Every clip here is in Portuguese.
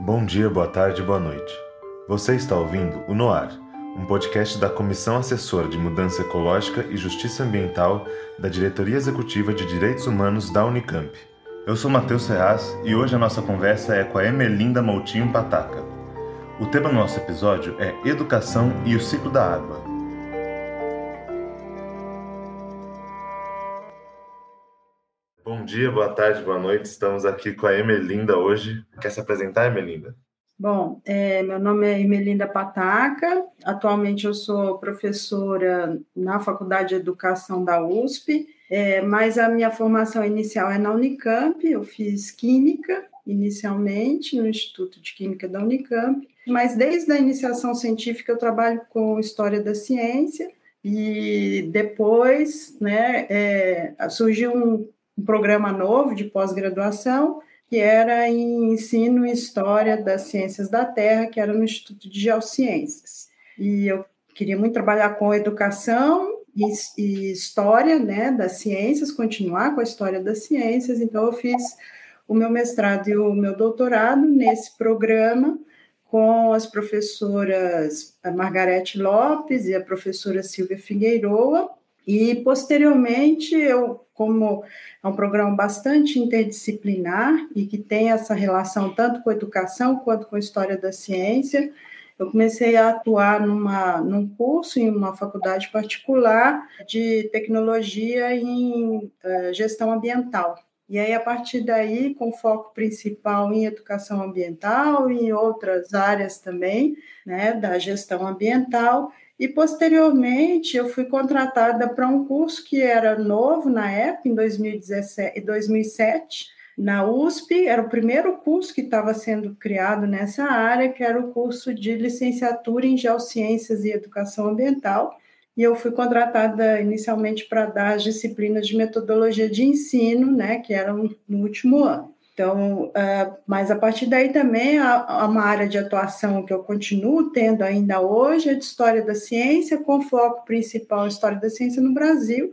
Bom dia, boa tarde, boa noite. Você está ouvindo o Noar, um podcast da Comissão Assessora de Mudança Ecológica e Justiça Ambiental da Diretoria Executiva de Direitos Humanos da Unicamp. Eu sou Matheus Ferraz e hoje a nossa conversa é com a Emelinda Moutinho Pataca. O tema do nosso episódio é Educação e o Ciclo da Água. Bom dia, boa tarde, boa noite. Estamos aqui com a Emelinda hoje. Quer se apresentar, Emelinda? Bom, é, meu nome é Emelinda Pataca. Atualmente eu sou professora na Faculdade de Educação da USP, é, mas a minha formação inicial é na Unicamp. Eu fiz Química inicialmente no Instituto de Química da Unicamp, mas desde a iniciação científica eu trabalho com História da Ciência e depois né, é, surgiu um um programa novo de pós-graduação, que era em ensino e história das ciências da Terra, que era no Instituto de Geociências. E eu queria muito trabalhar com educação e, história né, das ciências, continuar com a história das ciências, então eu fiz o meu mestrado e o meu doutorado nesse programa com as professoras Margarete Lopes e a professora Silvia Figueiroa, e posteriormente eu como é um programa bastante interdisciplinar e que tem essa relação tanto com a educação quanto com a história da ciência, eu comecei a atuar numa, num curso em uma faculdade particular de tecnologia em uh, gestão ambiental. E aí, a partir daí, com foco principal em educação ambiental e em outras áreas também, né, da gestão ambiental, e posteriormente eu fui contratada para um curso que era novo na época, em 2017, 2007, na USP, era o primeiro curso que estava sendo criado nessa área, que era o curso de licenciatura em Geociências e Educação Ambiental. E eu fui contratada inicialmente para dar as disciplinas de metodologia de ensino, né, que eram no último ano. Então, uh, mas a partir daí também há, uma área de atuação que eu continuo tendo ainda hoje, é de História da Ciência, com foco principal em História da Ciência no Brasil,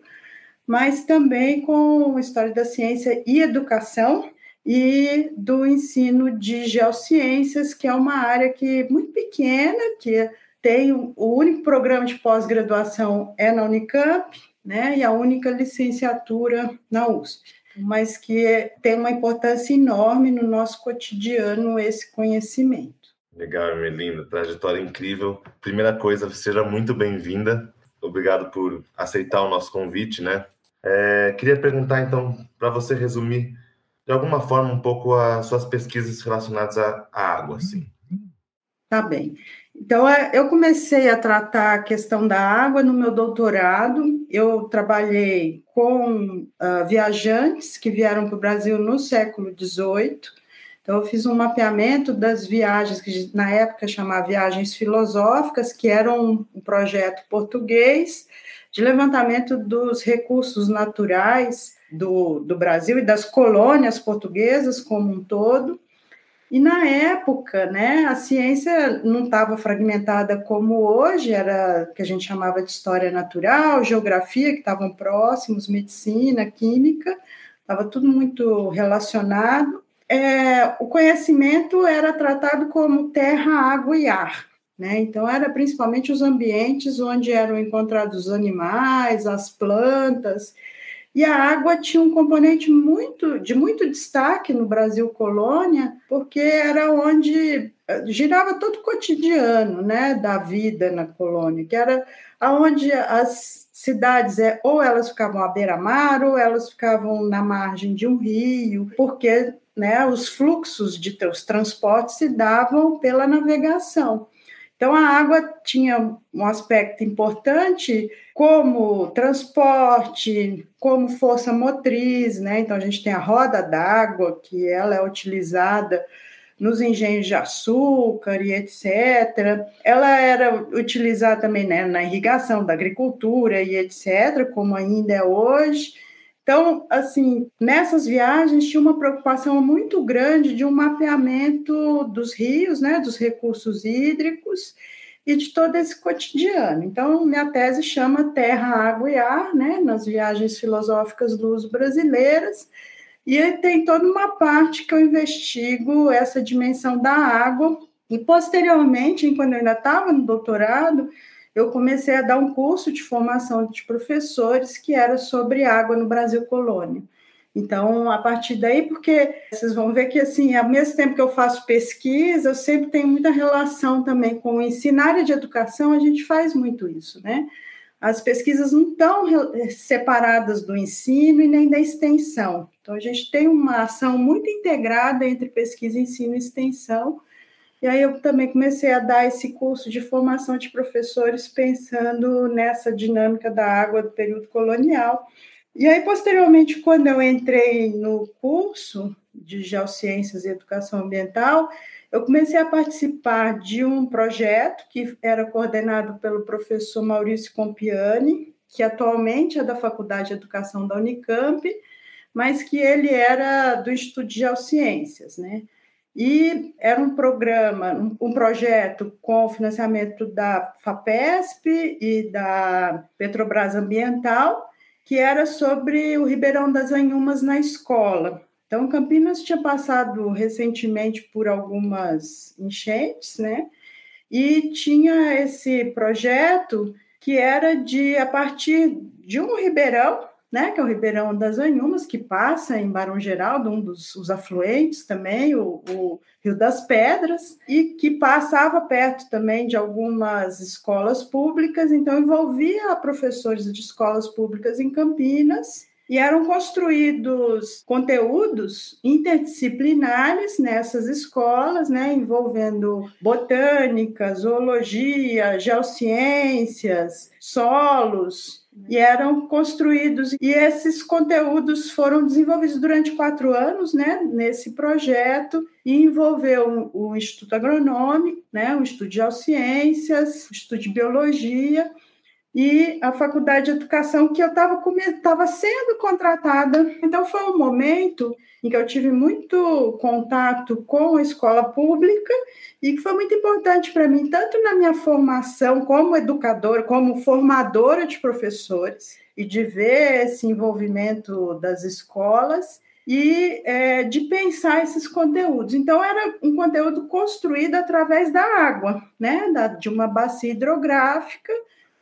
mas também com História da Ciência e Educação, e do ensino de Geociências, que é uma área que muito pequena, que tem o único programa de pós-graduação é na Unicamp, né, e a única licenciatura na USP mas que tem uma importância enorme no nosso cotidiano esse conhecimento. Legal, Melinda, trajetória incrível. Primeira coisa, seja muito bem-vinda. Obrigado por aceitar o nosso convite, né? É, queria perguntar, então, para você resumir de alguma forma um pouco as suas pesquisas relacionadas à, água, assim. Tá bem. Então, é, eu comecei a tratar a questão da água no meu doutorado. Eu trabalhei com uh, viajantes que vieram para o Brasil no século XVIII. Então, eu fiz um mapeamento das viagens, que na época chamava Viagens Filosóficas, que eram um projeto português de levantamento dos recursos naturais do, do Brasil e das colônias portuguesas como um todo. E na época, né, a ciência não estava fragmentada como hoje, era que a gente chamava de história natural, geografia, que estavam próximos, medicina, química, estava tudo muito relacionado. É, o conhecimento era tratado como terra, água e ar. Né? Então, era principalmente os ambientes onde eram encontrados os animais, as plantas, e a água tinha um componente muito de muito destaque no Brasil colônia, porque era onde eh, girava todo o cotidiano, né, da vida na colônia, que era aonde as cidades é, ou elas ficavam à beira-mar ou elas ficavam na margem de um rio, porque né, os fluxos de os transportes se davam pela navegação. Então, a água tinha um aspecto importante como transporte, como força motriz, né? Então, a gente tem a roda d'água, que ela é utilizada nos engenhos de açúcar e etc. Ela era utilizada também né, na irrigação da agricultura e etc., como ainda é hoje. Então, assim, nessas viagens tinha uma preocupação muito grande de um mapeamento dos rios, né, dos recursos hídricos e de todo esse cotidiano. Então, minha tese chama Terra, Água e Ar, né, nas viagens filosóficas luz brasileiras, e tem toda uma parte que eu investigo essa dimensão da água, e posteriormente, quando eu ainda estava no doutorado, eu comecei a dar um curso de formação de professores que era sobre água no Brasil colônia. Então, a partir daí, porque vocês vão ver que, assim, ao mesmo tempo que eu faço pesquisa, eu sempre tenho muita relação também com o ensino. Na área de educação, a gente faz muito isso, né? As pesquisas não estão separadas do ensino e nem da extensão. Então, a gente tem uma ação muito integrada entre pesquisa, ensino e extensão, e aí eu também comecei a dar esse curso de formação de professores pensando nessa dinâmica da água do período colonial. E aí, posteriormente, quando eu entrei no curso de Geociências e Educação Ambiental, eu comecei a participar de um projeto que era coordenado pelo professor Maurício Compiani, que atualmente é da Faculdade de Educação da Unicamp, mas que ele era do Instituto de Geociências, né? E era um programa, um, um projeto com financiamento da FAPESP e da Petrobras Ambiental, que era sobre o Ribeirão das Anhumas na escola. Então, Campinas tinha passado recentemente por algumas enchentes, né? E tinha esse projeto que era de, a partir de um ribeirão, né, que é o Ribeirão das Anhumas, que passa em Barão Geraldo, um dos os afluentes também, o, o, Rio das Pedras, e que passava perto também de algumas escolas públicas, então envolvia professores de escolas públicas em Campinas, e eram construídos conteúdos interdisciplinares nessas escolas, né, envolvendo botânica, zoologia, geociências, solos, e eram construídos e esses conteúdos foram desenvolvidos durante quatro anos, né, nesse projeto e envolveu o Instituto Agronômico, né, o Instituto de Geociências, o Instituto de Biologia e a Faculdade de Educação que eu estava sendo contratada. Então foi um momento em que eu tive muito contato com a escola pública e que foi muito importante para mim, tanto na minha formação como educadora, como formadora de professores, e de ver esse envolvimento das escolas e é, de pensar esses conteúdos. Então, era um conteúdo construído através da água, né? Da, de uma bacia hidrográfica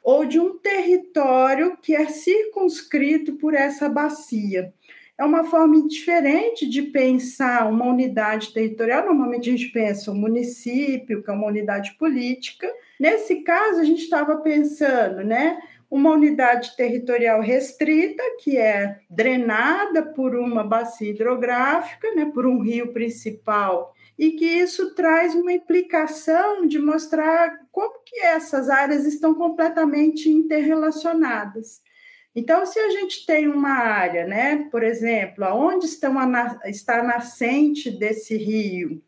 ou de um território que é circunscrito por essa bacia é uma forma diferente de pensar uma unidade territorial. Normalmente a gente pensa o um município, que é uma unidade política. Nesse caso, a gente estava pensando, né? Uma unidade territorial restrita, que é drenada por uma bacia hidrográfica, né, por um rio principal, e que isso traz uma implicação de mostrar como que essas áreas estão completamente interrelacionadas. Então, se a gente tem uma área, né, por exemplo, onde está a nascente desse rio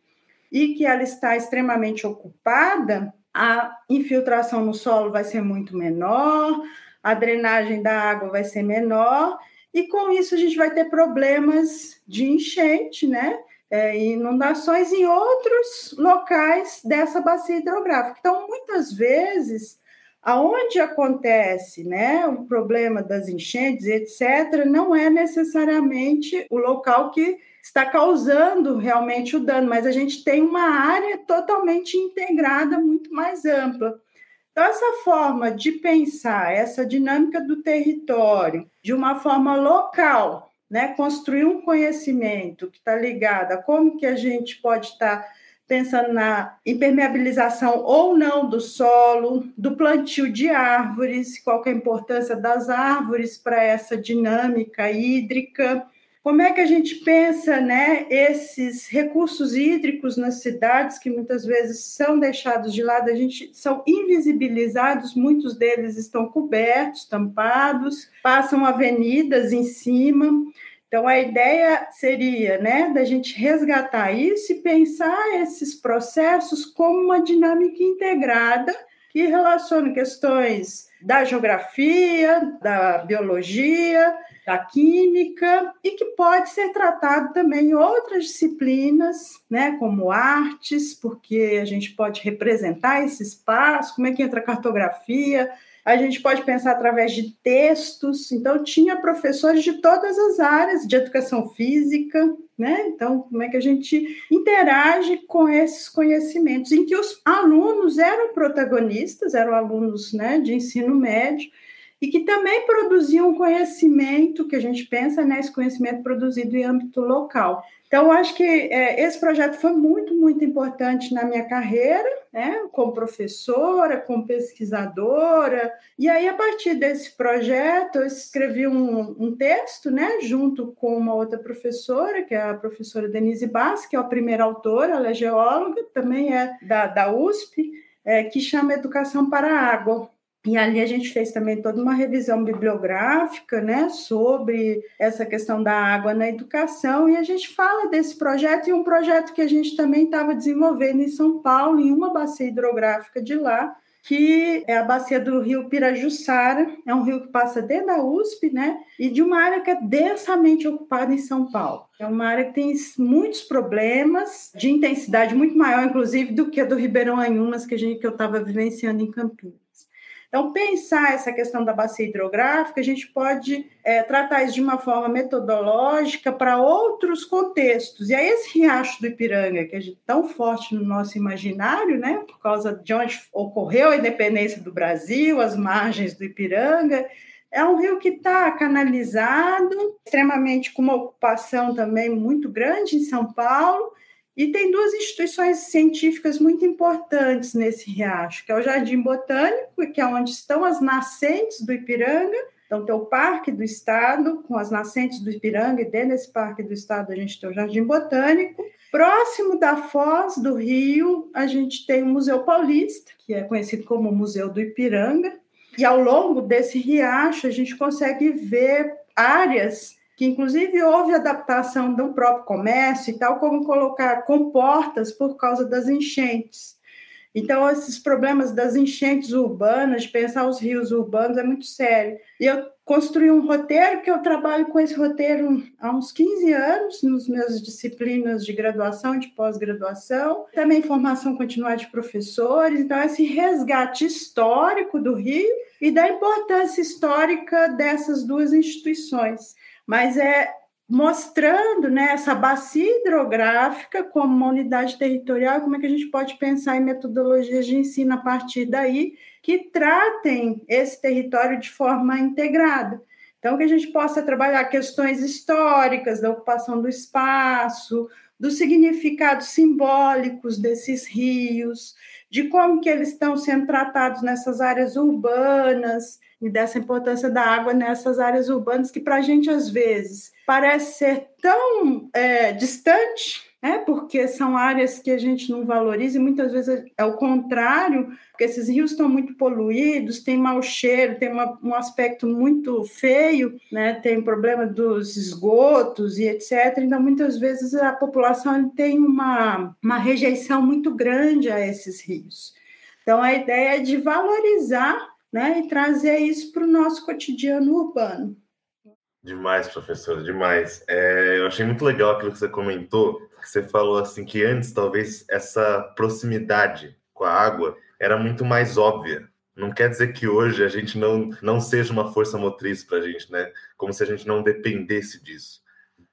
e que ela está extremamente ocupada, a infiltração no solo vai ser muito menor, a drenagem da água vai ser menor, e com isso a gente vai ter problemas de enchente, né? É, inundações em outros locais dessa bacia hidrográfica. Então, muitas vezes, Aonde acontece né, o problema das enchentes, etc., não é necessariamente o local que está causando realmente o dano, mas a gente tem uma área totalmente integrada, muito mais ampla. Então, essa forma de pensar, essa dinâmica do território, de uma forma local, né, construir um conhecimento que está ligado a como que a gente pode estar pensando na impermeabilização ou não do solo, do plantio de árvores, qual é a importância das árvores para essa dinâmica hídrica. Como é que a gente pensa, né, esses recursos hídricos nas cidades que muitas vezes são deixados de lado, a gente são invisibilizados, muitos deles estão cobertos, tampados, passam avenidas em cima. Então, a ideia seria né, da gente resgatar isso e pensar esses processos como uma dinâmica integrada que relaciona questões da geografia, da biologia, da química e que pode ser tratado também em outras disciplinas, né, como artes, porque a gente pode representar esse espaço, como é que entra a cartografia, a gente pode pensar através de textos. Então, tinha professores de todas as áreas, de educação física, né? Então, como é que a gente interage com esses conhecimentos, em que os alunos eram protagonistas, eram alunos né, de ensino médio, e que também produziam conhecimento, que a gente pensa, né, esse conhecimento produzido em âmbito local. Então, acho que é, esse projeto foi muito, muito importante na minha carreira, né, como professora, como pesquisadora. E aí, a partir desse projeto, eu escrevi um, um texto, né, junto com uma outra professora, que é a professora Denise Bass, que é a primeira autora, ela é geóloga, também é da, da USP, é, que chama Educação para a Água. E ali a gente fez também toda uma revisão bibliográfica, né, sobre essa questão da água na educação, e a gente fala desse projeto e um projeto que a gente também estava desenvolvendo em São Paulo, em uma bacia hidrográfica de lá, que é a bacia do rio Pirajussara, é um rio que passa dentro da USP, né, e de uma área que é densamente ocupada em São Paulo. É uma área que tem muitos problemas, de intensidade muito maior, inclusive, do que a do Ribeirão Anhumas, que, a gente, que eu estava vivenciando em Campinas. Então, pensar essa questão da bacia hidrográfica, a gente pode é, tratar isso de uma forma metodológica para outros contextos. E aí, esse riacho do Ipiranga, que é tão forte no nosso imaginário, né, por causa de onde ocorreu a independência do Brasil, as margens do Ipiranga, é um rio que está canalizado, extremamente com uma ocupação também muito grande em São Paulo, e tem duas instituições científicas muito importantes nesse riacho, que é o Jardim Botânico, que é onde estão as nascentes do Ipiranga. Então, tem o Parque do Estado, com as nascentes do Ipiranga, e dentro desse Parque do Estado a gente tem o Jardim Botânico. Próximo da Foz do Rio, a gente tem o Museu Paulista, que é conhecido como Museu do Ipiranga. E ao longo desse riacho, a gente consegue ver áreas que inclusive houve adaptação do próprio comércio e tal, como colocar comportas por causa das enchentes. Então, esses problemas das enchentes urbanas, de pensar os rios urbanos, é muito sério. E eu construí um roteiro, que eu trabalho com esse roteiro há uns 15 anos, nos meus disciplinas de graduação e de pós-graduação, também formação continuada de professores. Então, esse resgate histórico do Rio e da importância histórica dessas duas instituições mas é mostrando né, essa bacia hidrográfica como uma unidade territorial, como é que a gente pode pensar em metodologias de ensino a partir daí que tratem esse território de forma integrada. Então, que a gente possa trabalhar questões históricas da ocupação do espaço, dos significados simbólicos desses rios, de como que eles estão sendo tratados nessas áreas urbanas, e dessa importância da água nessas áreas urbanas que para a gente às vezes parece ser tão é, distante, né? Porque são áreas que a gente não valoriza e muitas vezes é o contrário, porque esses rios estão muito poluídos, tem mau cheiro, tem uma, um aspecto muito feio, né? Tem problema dos esgotos e etc. Então muitas vezes a população tem uma, uma rejeição muito grande a esses rios. Então, a ideia é de valorizar né, e trazer isso para o nosso cotidiano urbano. Demais, professora, demais. É, eu achei muito legal aquilo que você comentou, que você falou assim que antes talvez essa proximidade com a água era muito mais óbvia. Não quer dizer que hoje a gente não, não seja uma força motriz para a gente, né? Como se a gente não dependesse disso.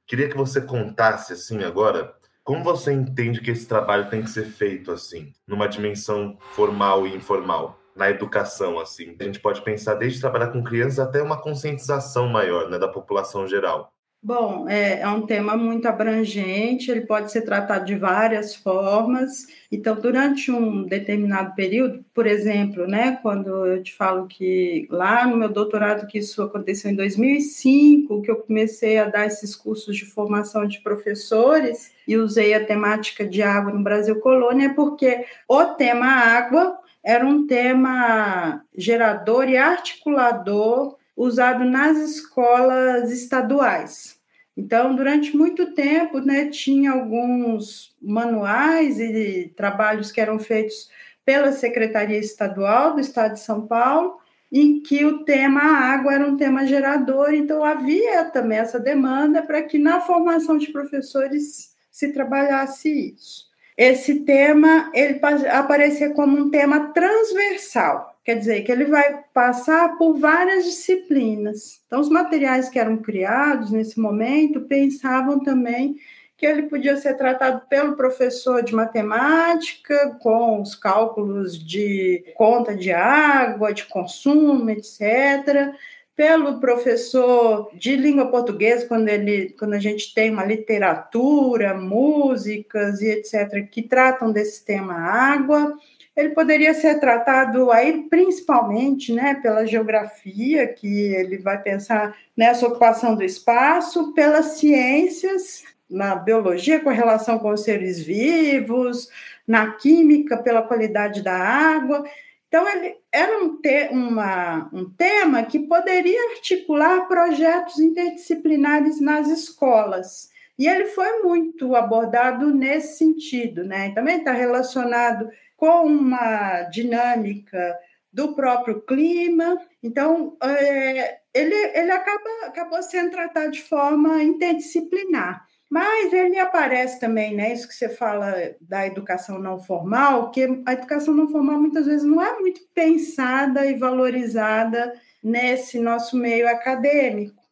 Queria que você contasse assim agora como você entende que esse trabalho tem que ser feito assim, numa dimensão formal e informal na educação, assim. A gente pode pensar desde trabalhar com crianças até uma conscientização maior, né, da população geral. Bom, é, é, um tema muito abrangente, ele pode ser tratado de várias formas. Então, durante um determinado período, por exemplo, né, quando eu te falo que lá no meu doutorado, que isso aconteceu em 2005, que eu comecei a dar esses cursos de formação de professores e usei a temática de água no Brasil Colônia, é porque o tema água era um tema gerador e articulador usado nas escolas estaduais. Então, durante muito tempo, né, tinha alguns manuais e trabalhos que eram feitos pela Secretaria Estadual do Estado de São Paulo, em que o tema água era um tema gerador, então havia também essa demanda para que na formação de professores se trabalhasse isso. Esse tema ele aparecia como um tema transversal, quer dizer que ele vai passar por várias disciplinas. Então, os materiais que eram criados nesse momento pensavam também que ele podia ser tratado pelo professor de matemática, com os cálculos de conta de água, de consumo, etc., pelo professor de língua portuguesa, quando, ele, quando a gente tem uma literatura, músicas e etc., que tratam desse tema água. Ele poderia ser tratado aí principalmente né, pela geografia, que ele vai pensar nessa ocupação do espaço, pelas ciências, na biologia com relação com os seres vivos, na química pela qualidade da água. Então, ele era um, te, uma, um tema que poderia articular projetos interdisciplinares nas escolas. E ele foi muito abordado nesse sentido, né? Também está relacionado com uma dinâmica do próprio clima. Então, é, ele, ele acaba, acabou sendo tratado de forma interdisciplinar. Mas ele aparece também, né? Isso que você fala da educação não formal, que a educação não formal muitas vezes não é muito pensada e valorizada nesse nosso meio acadêmico.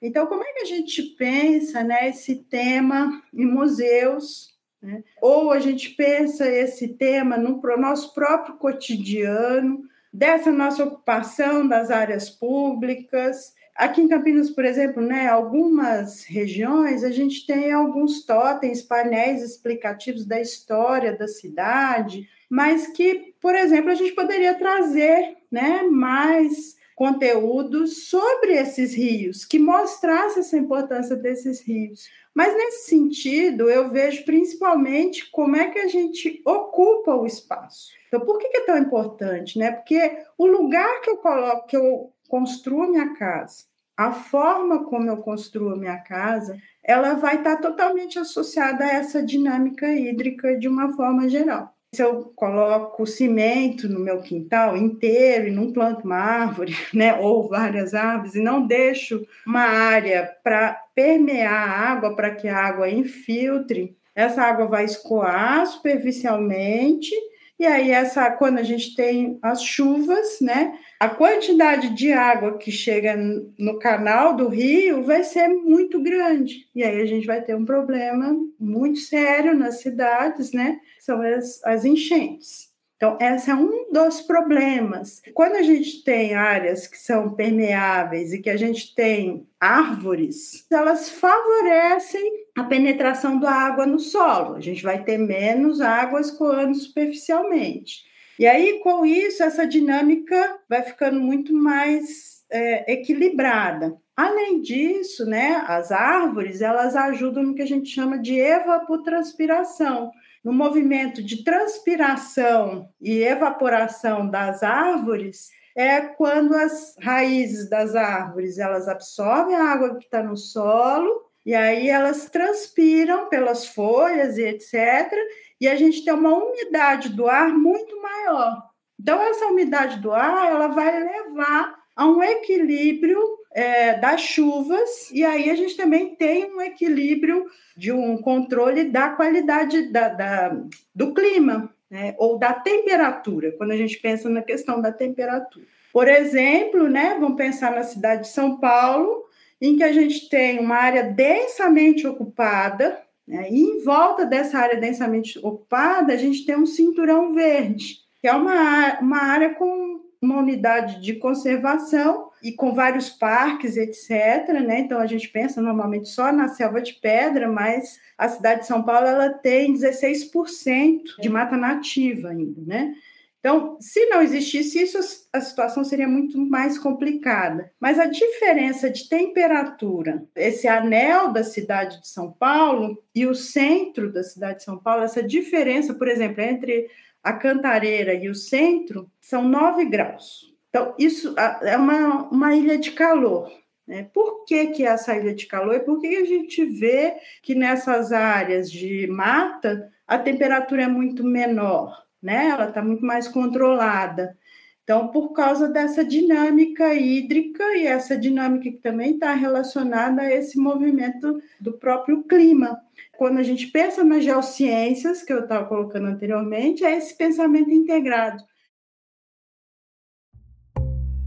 Então, como é que a gente pensa né, esse tema em museus? Né? Ou a gente pensa esse tema no nosso próprio cotidiano, dessa nossa ocupação das áreas públicas, Aqui em Campinas, por exemplo, né, algumas regiões, a gente tem alguns totens, painéis explicativos da história da cidade, mas que, por exemplo, a gente poderia trazer né, mais conteúdos sobre esses rios, que mostrasse essa importância desses rios. Mas nesse sentido, eu vejo principalmente como é que a gente ocupa o espaço. Então, por que é tão importante? Né? Porque o lugar que eu coloco, que eu construo minha casa, a forma como eu construo minha casa, ela vai estar totalmente associada a essa dinâmica hídrica de uma forma geral. Se eu coloco cimento no meu quintal inteiro e não planto uma árvore, né, ou várias árvores, e não deixo uma área para permear a água, para que a água infiltre, essa água vai escoar superficialmente e aí, essa, quando a gente tem as chuvas, né? A quantidade de água que chega no canal do rio vai ser muito grande. E aí a gente vai ter um problema muito sério nas cidades, né? São as, as enchentes. Então, esse é um dos problemas. Quando a gente tem áreas que são permeáveis e que a gente tem árvores, elas favorecem a penetração da água no solo. A gente vai ter menos água escoando superficialmente. E aí, com isso, essa dinâmica vai ficando muito mais é, equilibrada. Além disso, né, as árvores elas ajudam no que a gente chama de evapotranspiração no movimento de transpiração e evaporação das árvores é quando as raízes das árvores elas absorvem a água que está no solo e aí elas transpiram pelas folhas e etc. E a gente tem uma umidade do ar muito maior. Então essa umidade do ar ela vai levar a um equilíbrio é, das chuvas, e aí a gente também tem um equilíbrio de um controle da qualidade da, da do clima, né, ou da temperatura, quando a gente pensa na questão da temperatura. Por exemplo, né, vamos pensar na cidade de São Paulo, em que a gente tem uma área densamente ocupada, né, e em volta dessa área densamente ocupada, a gente tem um cinturão verde, que é uma, uma área com uma unidade de conservação e com vários parques, etc. Né? Então a gente pensa normalmente só na selva de pedra, mas a cidade de São Paulo ela tem 16% de mata nativa ainda, né? Então, se não existisse isso, a situação seria muito mais complicada. Mas a diferença de temperatura, esse anel da cidade de São Paulo e o centro da cidade de São Paulo, essa diferença, por exemplo, entre a Cantareira e o centro são 9 graus. Então, isso é uma, uma ilha de calor. Né? Por que, que é essa ilha de calor? E por que a gente vê que nessas áreas de mata a temperatura é muito menor? Né? Ela está muito mais controlada. Então, por causa dessa dinâmica hídrica e essa dinâmica que também está relacionada a esse movimento do próprio clima. Quando a gente pensa nas geociências, que eu estava colocando anteriormente, é esse pensamento integrado.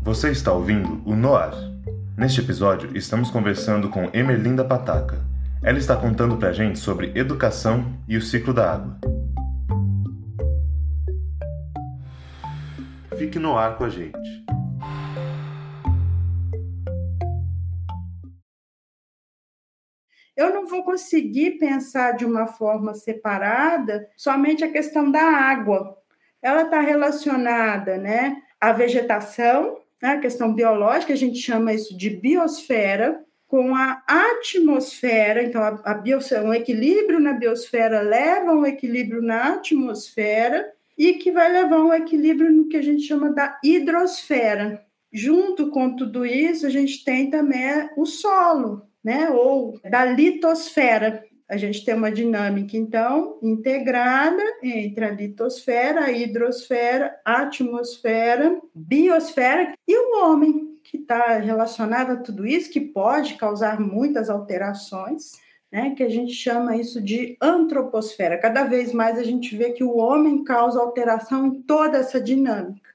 Você está ouvindo o Noar. Neste episódio, estamos conversando com Emerlinda Pataca. Ela está contando para a gente sobre educação e o ciclo da água. Fique no ar com a gente. Eu não vou conseguir pensar de uma forma separada somente a questão da água. Ela está relacionada né, à vegetação, né, a questão biológica, a gente chama isso de biosfera, com a atmosfera, então a, a biosfera, um equilíbrio na biosfera leva um equilíbrio na atmosfera, e que vai levar um equilíbrio no que a gente chama da hidrosfera. Junto com tudo isso, a gente tem também o solo, né? Ou da litosfera. A gente tem uma dinâmica, então, integrada entre a litosfera, a hidrosfera, a atmosfera, biosfera e o homem, que está relacionado a tudo isso, que pode causar muitas alterações né, que a gente chama isso de antroposfera. Cada vez mais a gente vê que o homem causa alteração em toda essa dinâmica.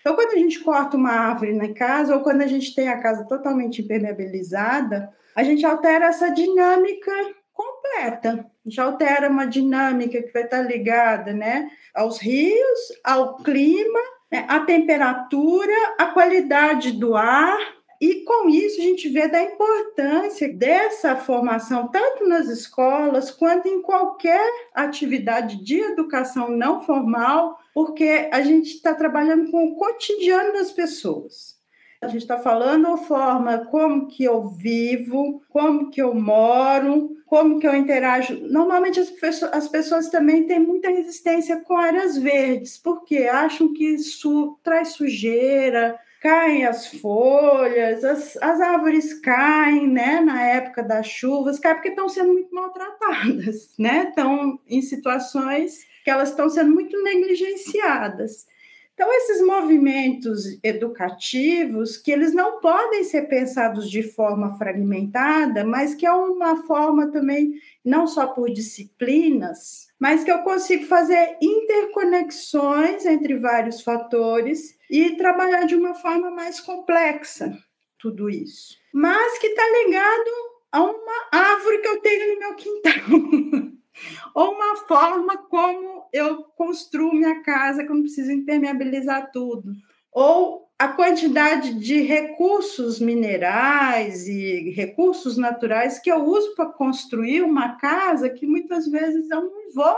Então, quando a gente corta uma árvore na casa, ou quando a gente tem a casa totalmente impermeabilizada, a gente altera essa dinâmica completa. Gente altera uma dinâmica que vai estar ligada né, aos rios, ao clima, né, à temperatura, à qualidade do ar, e com isso a gente vê da importância dessa formação, tanto nas escolas quanto em qualquer atividade de educação não formal, porque a gente está trabalhando com o cotidiano das pessoas. A gente está falando a forma como que eu vivo, como que eu moro, como que eu interajo. Normalmente as pessoas, as pessoas também têm muita resistência com áreas verdes, porque acham que isso traz sujeira, caem as folhas, as, as árvores caem, né, na época das chuvas, caem porque estão sendo muito maltratadas, né, estão em situações que elas estão sendo muito negligenciadas. Então, esses movimentos educativos, que eles não podem ser pensados de forma fragmentada, mas que é uma forma também, não só por disciplinas, mas que eu consigo fazer interconexões entre vários fatores e trabalhar de uma forma mais complexa tudo isso. Mas que está ligado a uma árvore que eu tenho no meu quintal. Ou uma forma como eu construo minha casa, que eu não preciso impermeabilizar tudo. Ou a quantidade de recursos minerais e recursos naturais que eu uso para construir uma casa que muitas vezes eu não vou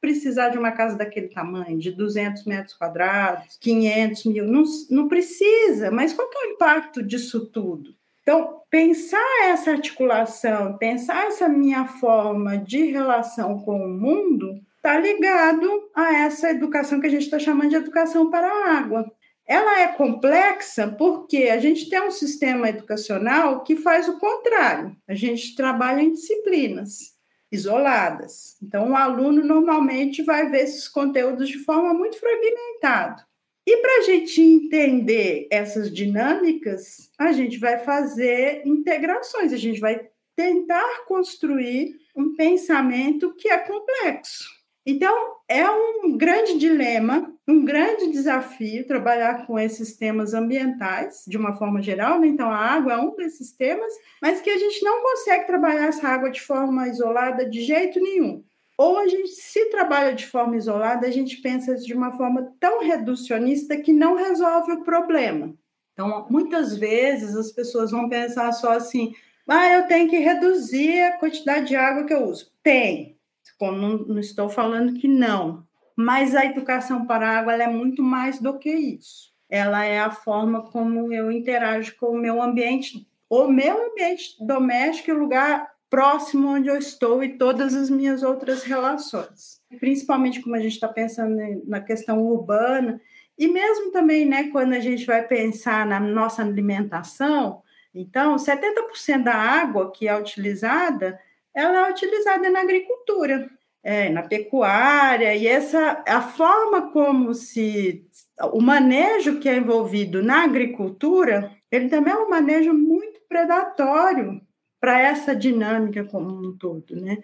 precisar de uma casa daquele tamanho, de 200 metros quadrados, 500 mil, não, não precisa, mas qual é o impacto disso tudo? Então, pensar essa articulação, pensar essa minha forma de relação com o mundo, está ligado a essa educação que a gente está chamando de educação para a água. Ela é complexa porque a gente tem um sistema educacional que faz o contrário. A gente trabalha em disciplinas isoladas. Então, o aluno normalmente vai ver esses conteúdos de forma muito fragmentada. E para a gente entender essas dinâmicas, a gente vai fazer integrações, a gente vai tentar construir um pensamento que é complexo. Então, é um grande dilema, um grande desafio trabalhar com esses temas ambientais, de uma forma geral, né? então a água é um desses temas, mas que a gente não consegue trabalhar essa água de forma isolada de jeito nenhum. Ou a gente se trabalha de forma isolada, a gente pensa de uma forma tão reducionista que não resolve o problema. Então, muitas vezes as pessoas vão pensar só assim: ah, eu tenho que reduzir a quantidade de água que eu uso. Tem, não, não estou falando que não, mas a educação para a água é muito mais do que isso. Ela é a forma como eu interajo com o meu ambiente, o meu ambiente doméstico e o lugar próximo onde eu estou e todas as minhas outras relações. Principalmente como a gente está pensando na questão urbana, e mesmo também, né, quando a gente vai pensar na nossa alimentação, então, 70% da água que é utilizada ela é utilizada na agricultura, é, na pecuária, e essa a forma como se o manejo que é envolvido na agricultura, ele também é um manejo muito predatório para essa dinâmica como um todo, né?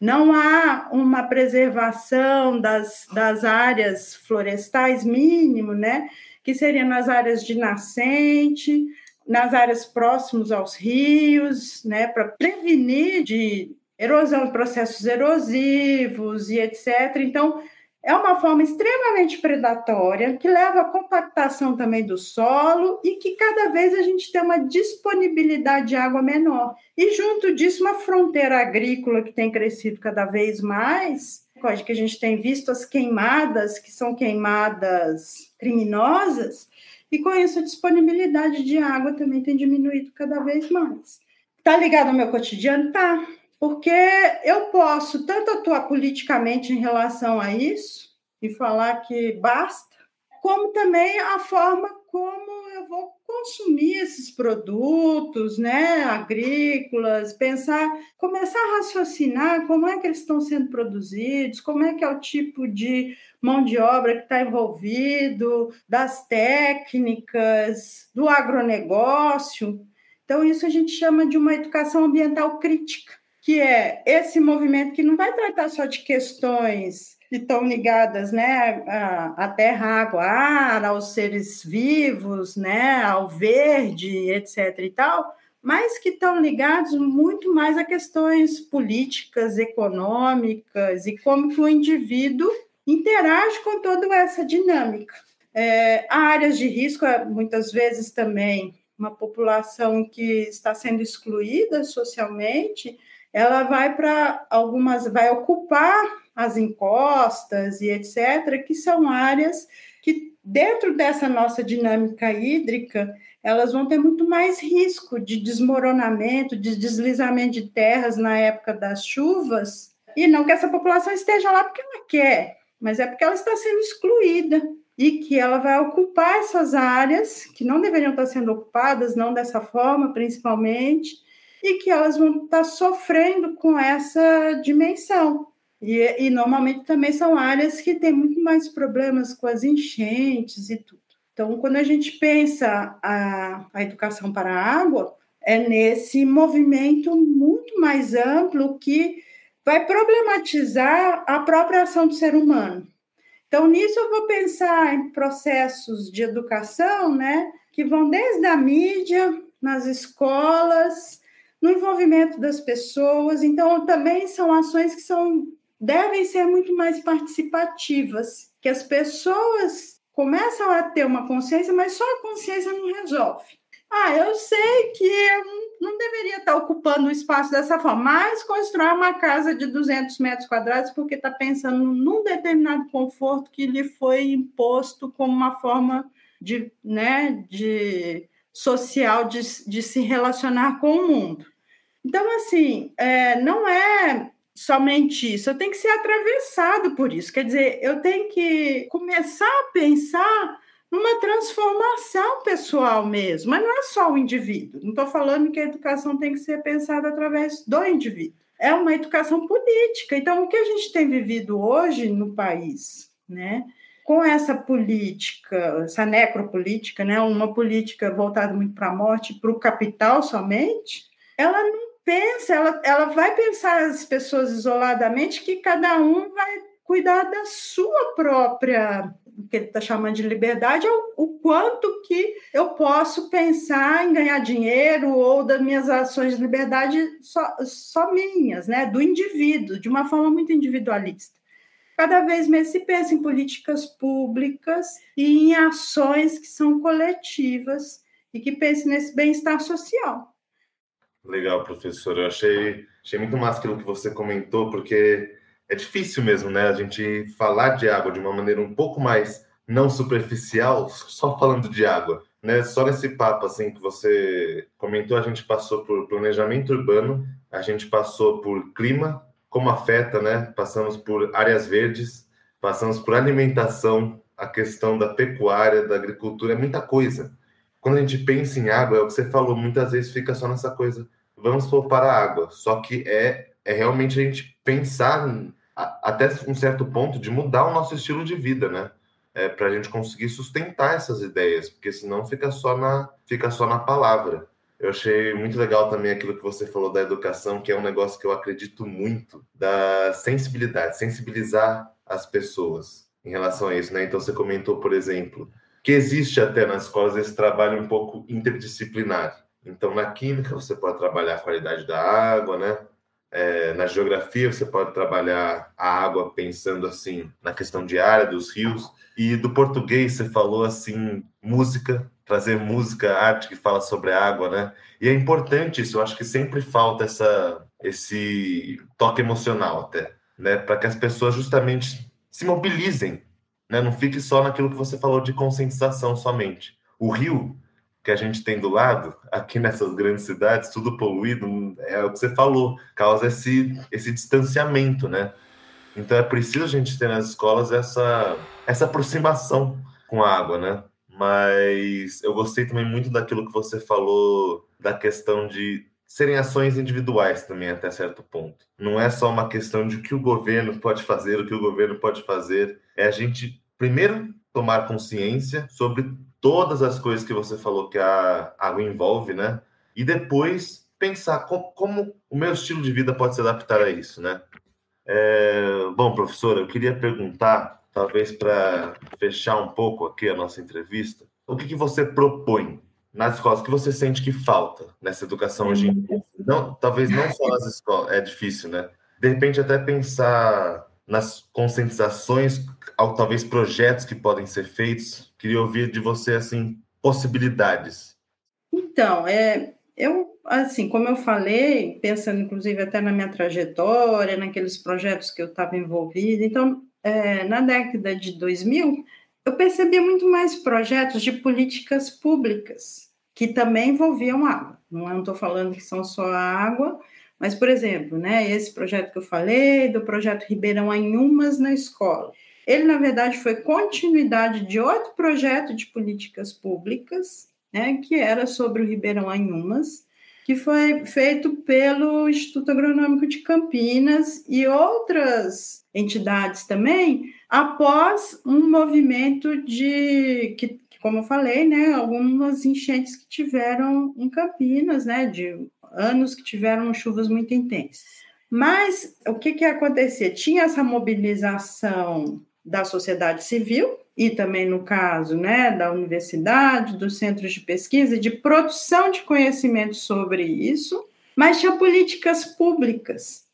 Não há uma preservação das, das áreas florestais mínimo, né? Que seriam nas áreas de nascente, nas áreas próximas aos rios, né? Para prevenir de erosão, processos erosivos e etc. Então, é uma forma extremamente predatória que leva à compactação também do solo e que cada vez a gente tem uma disponibilidade de água menor. E junto disso, uma fronteira agrícola que tem crescido cada vez mais, que a gente tem visto as queimadas, que são queimadas criminosas, e com isso a disponibilidade de água também tem diminuído cada vez mais. Tá ligado ao meu cotidiano? Tá porque eu posso tanto atuar politicamente em relação a isso e falar que basta, como também a forma como eu vou consumir esses produtos, né, agrícolas, pensar, começar a raciocinar como é que eles estão sendo produzidos, como é que é o tipo de mão de obra que está envolvido, das técnicas, do agronegócio. Então, isso a gente chama de uma educação ambiental crítica que é esse movimento que não vai tratar só de questões que estão ligadas né, à, terra, água, ar, aos seres vivos, né, ao verde, etc. e tal, mas que estão ligados muito mais a questões políticas, econômicas e como que o indivíduo interage com toda essa dinâmica. É, áreas de risco, muitas vezes também, uma população que está sendo excluída socialmente, ela vai para algumas, vai ocupar as encostas e etc., que são áreas que, dentro dessa nossa dinâmica hídrica, elas vão ter muito mais risco de desmoronamento, de deslizamento de terras na época das chuvas, e não que essa população esteja lá porque ela quer, mas é porque ela está sendo excluída e que ela vai ocupar essas áreas que não deveriam estar sendo ocupadas, não dessa forma, principalmente, e que elas vão estar sofrendo com essa dimensão. E, e normalmente também são áreas que têm muito mais problemas com as enchentes e tudo. Então, quando a gente pensa a, a educação para a água, é nesse movimento muito mais amplo que vai problematizar a própria ação do ser humano. Então, nisso eu vou pensar em processos de educação, né, que vão desde a mídia, nas escolas, no envolvimento das pessoas. Então, também são ações que são devem ser muito mais participativas, que as pessoas começam a ter uma consciência, mas só a consciência não resolve. Ah, eu sei que eu não deveria estar ocupando o espaço dessa forma, mas constrói uma casa de 200 metros quadrados porque está pensando num determinado conforto que lhe foi imposto como uma forma de, né, de social de, de se relacionar com o mundo. Então, assim, é, não é somente isso, eu tenho que ser atravessado por isso. Quer dizer, eu tenho que começar a pensar numa transformação pessoal mesmo, mas não é só o indivíduo. Não estou falando que a educação tem que ser pensada através do indivíduo. É uma educação política. Então, o que a gente tem vivido hoje no país, né? Com essa política, essa necropolítica, né? Uma política voltada muito para a morte, para o capital somente, ela não pensa, ela, ela vai pensar as pessoas isoladamente que cada um vai cuidar da sua própria, o que ele está chamando de liberdade, é o, o, quanto que eu posso pensar em ganhar dinheiro ou das minhas ações de liberdade só, só minhas, né, do indivíduo, de uma forma muito individualista. Cada vez mais se pensa em políticas públicas e em ações que são coletivas e que pensem nesse bem-estar social. Legal, professor. Eu achei, achei muito massa aquilo que você comentou, porque é difícil mesmo, né? A gente falar de água de uma maneira um pouco mais não superficial, só falando de água, né? Só nesse papo assim que você comentou, a gente passou por planejamento urbano, a gente passou por clima, como afeta, né? Passamos por áreas verdes, passamos por alimentação, a questão da pecuária, da agricultura, é muita coisa quando a gente pensa em água, é o que você falou, muitas vezes fica só nessa coisa, vamos poupar a água. Só que é, é realmente a gente pensar, até um certo ponto, de mudar o nosso estilo de vida, né? É, para a gente conseguir sustentar essas ideias, porque senão fica só na, fica só na palavra. Eu achei muito legal também aquilo que você falou da educação, que é um negócio que eu acredito muito, da sensibilidade, sensibilizar as pessoas em relação a isso, né? Então você comentou, por exemplo, que existe até nas escolas esse trabalho um pouco interdisciplinar. Então na química você pode trabalhar a qualidade da água, né? É, na geografia você pode trabalhar a água pensando assim na questão de área dos rios e do português você falou assim música trazer música, arte que fala sobre a água, né? E é importante isso, eu acho que sempre falta essa, esse toque emocional até, né? Para que as pessoas justamente se mobilizem, né? Não fique só naquilo que você falou de conscientização somente. O rio que a gente tem do lado, aqui nessas grandes cidades, tudo poluído, é o que você falou, causa esse, esse distanciamento, né? Então é preciso a gente ter nas escolas essa, essa aproximação com a água, né? mas eu gostei também muito daquilo que você falou da questão de serem ações individuais também até certo ponto. Não é só uma questão de o que o governo pode fazer, o que o governo pode fazer, é a gente primeiro tomar consciência sobre todas as coisas que você falou que a água envolve, né? E depois pensar como, como o meu estilo de vida pode se adaptar a isso, né? É, bom, professora, eu queria perguntar talvez para fechar um pouco aqui a nossa entrevista, o que, que você propõe nas escolas? Que você sente que falta nessa educação hoje em dia? Não, talvez não só nas escolas, é difícil, né? De repente, até pensar nas conscientizações, talvez projetos que podem ser feitos. Queria ouvir de você, assim, possibilidades. Então, é, eu, assim, como eu falei, pensando inclusive até na minha trajetória, naqueles projetos que eu estava envolvida, então é, na década de 2000, eu percebia muito mais projetos de políticas públicas que também envolviam água. Não estou falando que são só água, mas, por exemplo, né, esse projeto que eu falei, do projeto Ribeirão Anhumas na escola, ele, na verdade, foi continuidade de outro projeto de políticas públicas, né, que era sobre o Ribeirão Anhumas, que foi feito pelo Instituto Agronômico de Campinas e outras entidades também, após um movimento de que, como eu falei, né, algumas enchentes que tiveram em Campinas, né, de anos que tiveram chuvas muito intensas. Mas o que que acontecia? Tinha essa mobilização da sociedade civil e também no caso, né, da universidade, dos centros de pesquisa, de produção de conhecimento sobre isso, mas tinha políticas públicas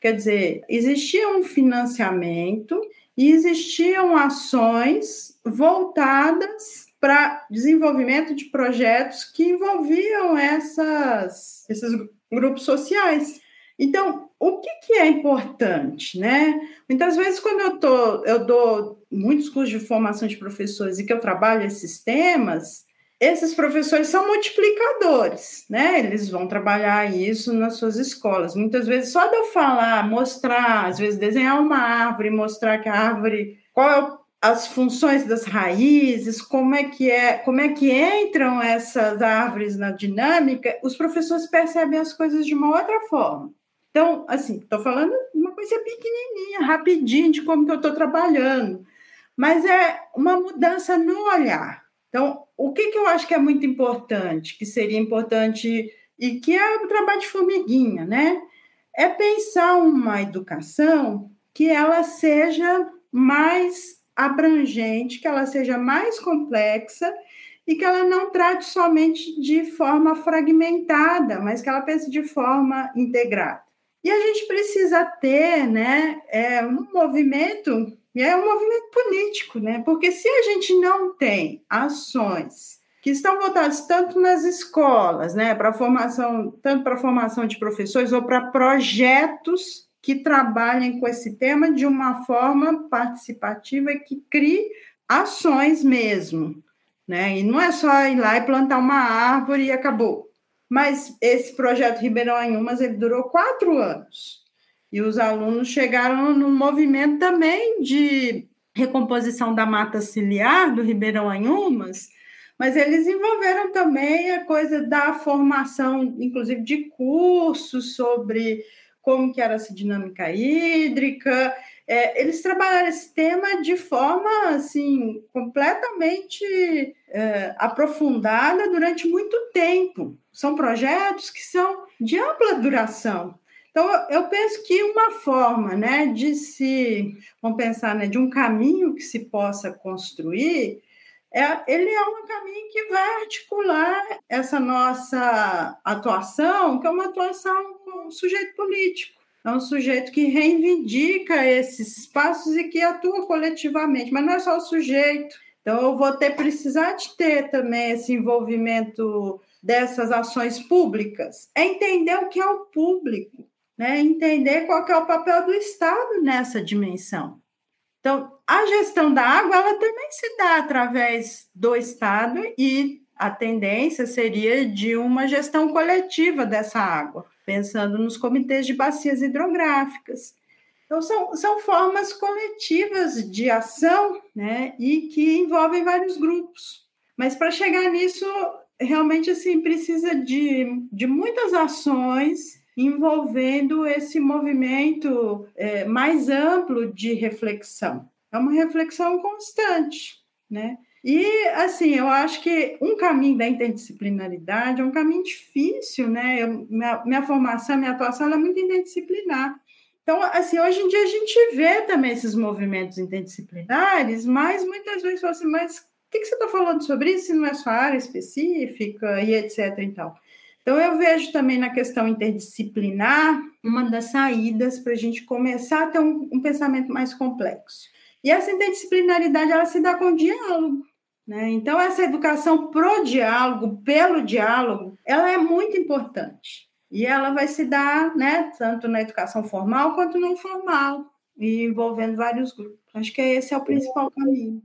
Quer dizer, existia um financiamento e existiam ações voltadas para desenvolvimento de projetos que envolviam essas, esses grupos sociais. Então, o que, que é importante, né? Muitas vezes, quando eu, tô, eu dou muitos cursos de formação de professores e que eu trabalho esses temas, esses professores são multiplicadores, né? Eles vão trabalhar isso nas suas escolas. Muitas vezes, só de eu falar, mostrar, às vezes desenhar uma árvore, mostrar que a árvore, qual é as funções das raízes, como é que é, como é que entram essas árvores na dinâmica, os professores percebem as coisas de uma outra forma. Então, assim, estou falando uma coisa pequenininha, rapidinho de como que eu estou trabalhando, mas é uma mudança no olhar. Então, o que, que eu acho que é muito importante, que seria importante, e que é o trabalho de formiguinha, né? É pensar uma educação que ela seja mais abrangente, que ela seja mais complexa e que ela não trate somente de forma fragmentada, mas que ela pense de forma integrada. E a gente precisa ter né, é, um movimento e é um movimento político, né? Porque se a gente não tem ações que estão voltadas tanto nas escolas, né, para formação, tanto para formação de professores ou para projetos que trabalhem com esse tema de uma forma participativa e que crie ações mesmo, né? E não é só ir lá e plantar uma árvore e acabou. Mas esse projeto Ribeirão Anhumas ele durou quatro anos. E os alunos chegaram num movimento também de recomposição da mata ciliar do Ribeirão Anhumas, mas eles envolveram também a coisa da formação, inclusive de cursos sobre como que era essa dinâmica hídrica, é, eles trabalharam esse tema de forma assim completamente é, aprofundada durante muito tempo. São projetos que são de ampla duração. Então, eu penso que uma forma né, de se, vamos pensar, né, de um caminho que se possa construir, é, ele é um caminho que vai articular essa nossa atuação, que é uma atuação com um sujeito político. É um sujeito que reivindica esses espaços e que atua coletivamente, mas não é só o sujeito. Então, eu vou ter precisar de ter também esse envolvimento dessas ações públicas, é entender o que é o público, né? entender qual é o papel do Estado nessa dimensão. Então, a gestão da água ela também se dá através do Estado e a tendência seria de uma gestão coletiva dessa água, pensando nos comitês de bacias hidrográficas. Então, são, são formas coletivas de ação né, e que envolvem vários grupos. Mas para chegar nisso, realmente assim precisa de, de muitas ações envolvendo esse movimento é, mais amplo de reflexão. É uma reflexão constante, né? E, assim, eu acho que um caminho da interdisciplinaridade é um caminho difícil, né? Eu, minha, minha formação, minha atuação é muito interdisciplinar. Então, assim, hoje em dia a gente vê também esses movimentos interdisciplinares, mas muitas vezes fala assim, mas o que, que você está falando sobre isso se não é sua área específica e etc. e tal. Então, eu vejo também na questão interdisciplinar uma das saídas para a gente começar a ter um, um, pensamento mais complexo. E essa interdisciplinaridade, ela se dá com o diálogo. Né? Então, essa educação pro diálogo, pelo diálogo, ela é muito importante. E ela vai se dar né, tanto na educação formal quanto não formal, e envolvendo vários grupos. Acho que esse é o principal caminho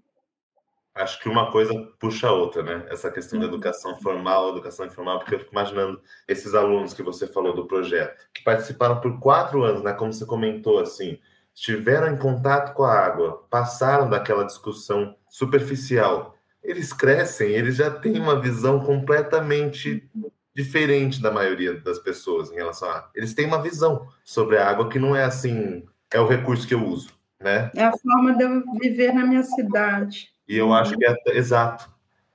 acho que uma coisa puxa a outra, né? Essa questão da uhum. educação formal, educação informal, porque eu fico imaginando esses alunos que você falou do projeto, que participaram por quatro anos, né? Como você comentou, assim, estiveram em contato com a água, passaram daquela discussão superficial. Eles crescem, eles já têm uma visão completamente diferente da maioria das pessoas em relação a. Eles têm uma visão sobre a água que não é assim, é o recurso que eu uso, né? É a forma de eu viver na minha cidade. E eu acho que é exato.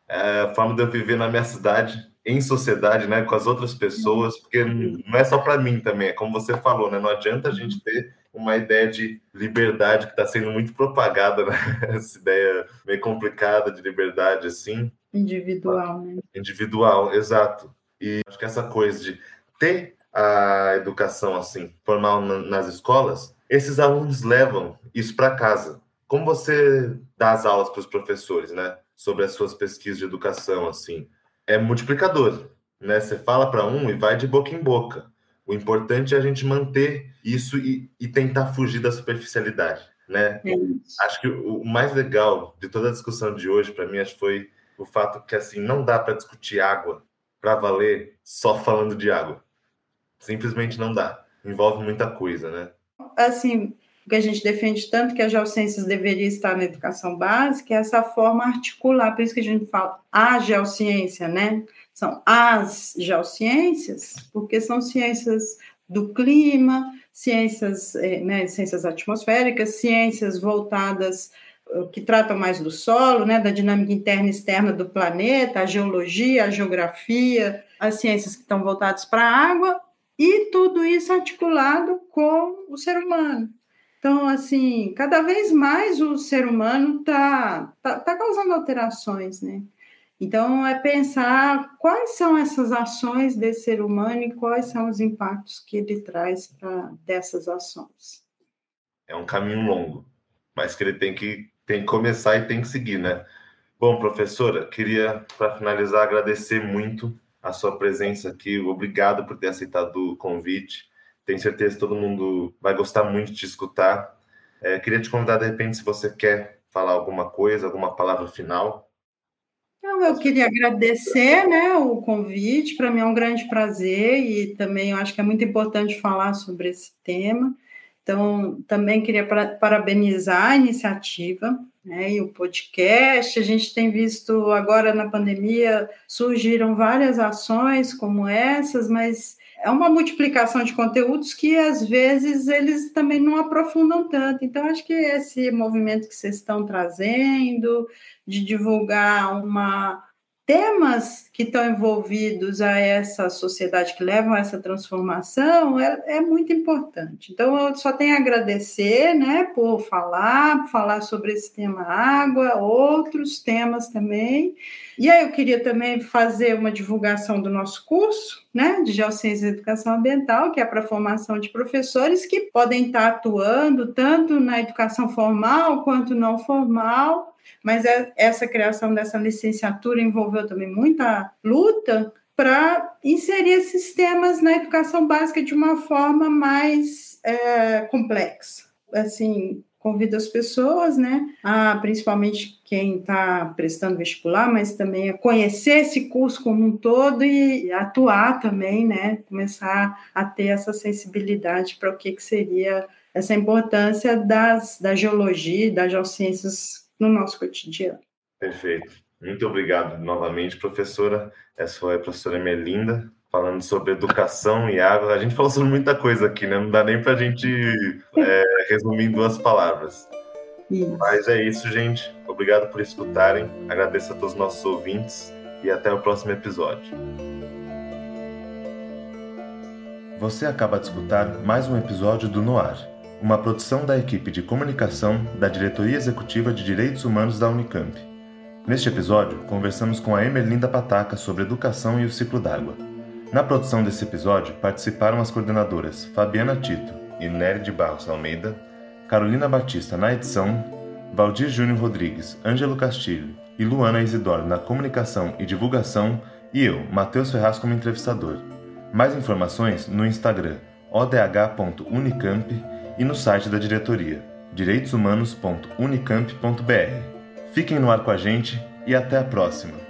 É a forma de eu viver na minha cidade, em sociedade, né, com as outras pessoas, porque não é só para mim também, é como você falou, né? Não adianta a gente ter uma ideia de liberdade que está sendo muito propagada, né? Essa ideia meio complicada de liberdade, assim. Individual, né? Individual, exato. E acho que essa coisa de ter a educação assim formal nas escolas, esses alunos levam isso para casa. Como você dá as aulas para os professores, né? Sobre as suas pesquisas de educação, assim, é multiplicador, né? Você fala para um e vai de boca em boca. O importante é a gente manter isso e, e tentar fugir da superficialidade, né? É acho que o, mais legal de toda a discussão de hoje, para mim, acho que foi o fato que, assim, não dá para discutir água para valer só falando de água. Simplesmente não dá. Envolve muita coisa, né? Assim, o que a gente defende tanto que a geociências deveria estar na educação básica, é essa forma articular, por isso que a gente fala a geociência, né? São as geociências, porque são ciências do clima, ciências, eh, né, ciências atmosféricas, ciências voltadas eh, que tratam mais do solo, né, da dinâmica interna e externa do planeta, a geologia, a geografia, as ciências que estão voltadas para a água, e tudo isso articulado com o ser humano. Então, assim, cada vez mais o ser humano está tá, tá causando alterações, né? Então, é pensar quais são essas ações desse ser humano e quais são os impactos que ele traz para dessas ações. É um caminho longo, mas que ele tem que, tem que começar e tem que seguir, né? Bom, professora, queria, para finalizar, agradecer muito a sua presença aqui. Obrigado por ter aceitado o convite. Tenho certeza que todo mundo vai gostar muito de escutar. É, queria te convidar, de repente, se você quer falar alguma coisa, alguma palavra final. Então, eu queria agradecer né, o convite, para mim é um grande prazer e também eu acho que é muito importante falar sobre esse tema. Então, também queria parabenizar a iniciativa né, e o podcast. A gente tem visto agora na pandemia surgiram várias ações como essas, mas é uma multiplicação de conteúdos que às vezes eles também não aprofundam tanto. Então, acho que esse movimento que vocês estão trazendo, de divulgar uma temas que estão envolvidos a essa sociedade que levam a essa transformação é, é, muito importante. Então, eu só tenho a agradecer né, por falar, falar sobre esse tema água, outros temas também. E aí eu queria também fazer uma divulgação do nosso curso, né, de Geociência e Educação Ambiental, que é para a formação de professores que podem estar atuando tanto na educação formal quanto não formal, mas é, essa criação dessa licenciatura envolveu também muita luta para inserir esses temas na educação básica de uma forma mais é, complexa. Assim, convido as pessoas, né, a, principalmente quem está prestando vestibular, mas também a conhecer esse curso como um todo e atuar também, né, começar a ter essa sensibilidade para o que, que seria essa importância das, da geologia, das geociências no nosso cotidiano. Perfeito. Muito obrigado novamente, professora. Essa foi a professora Melinda, falando sobre educação e água. A gente falou sobre muita coisa aqui, né? Não dá nem para a gente é, resumir em duas palavras. Isso. Mas é isso, gente. Obrigado por escutarem. Agradeço a todos os nossos ouvintes e até o próximo episódio. Você acaba de escutar mais um episódio do Noar uma produção da equipe de comunicação da Diretoria Executiva de Direitos Humanos da Unicamp. Neste episódio, conversamos com a Emerlinda Pataca sobre educação e o ciclo d'água. Na produção desse episódio participaram as coordenadoras Fabiana Tito e Nery de Barros Almeida, Carolina Batista na edição, Valdir Júnior Rodrigues, Ângelo Castilho e Luana Isidoro na comunicação e divulgação e eu, Matheus Ferraz como entrevistador. Mais informações no Instagram odh.unicamp e no site da diretoria, direitoshumanos.unicamp.br. Fiquem no ar com a gente e até a próxima!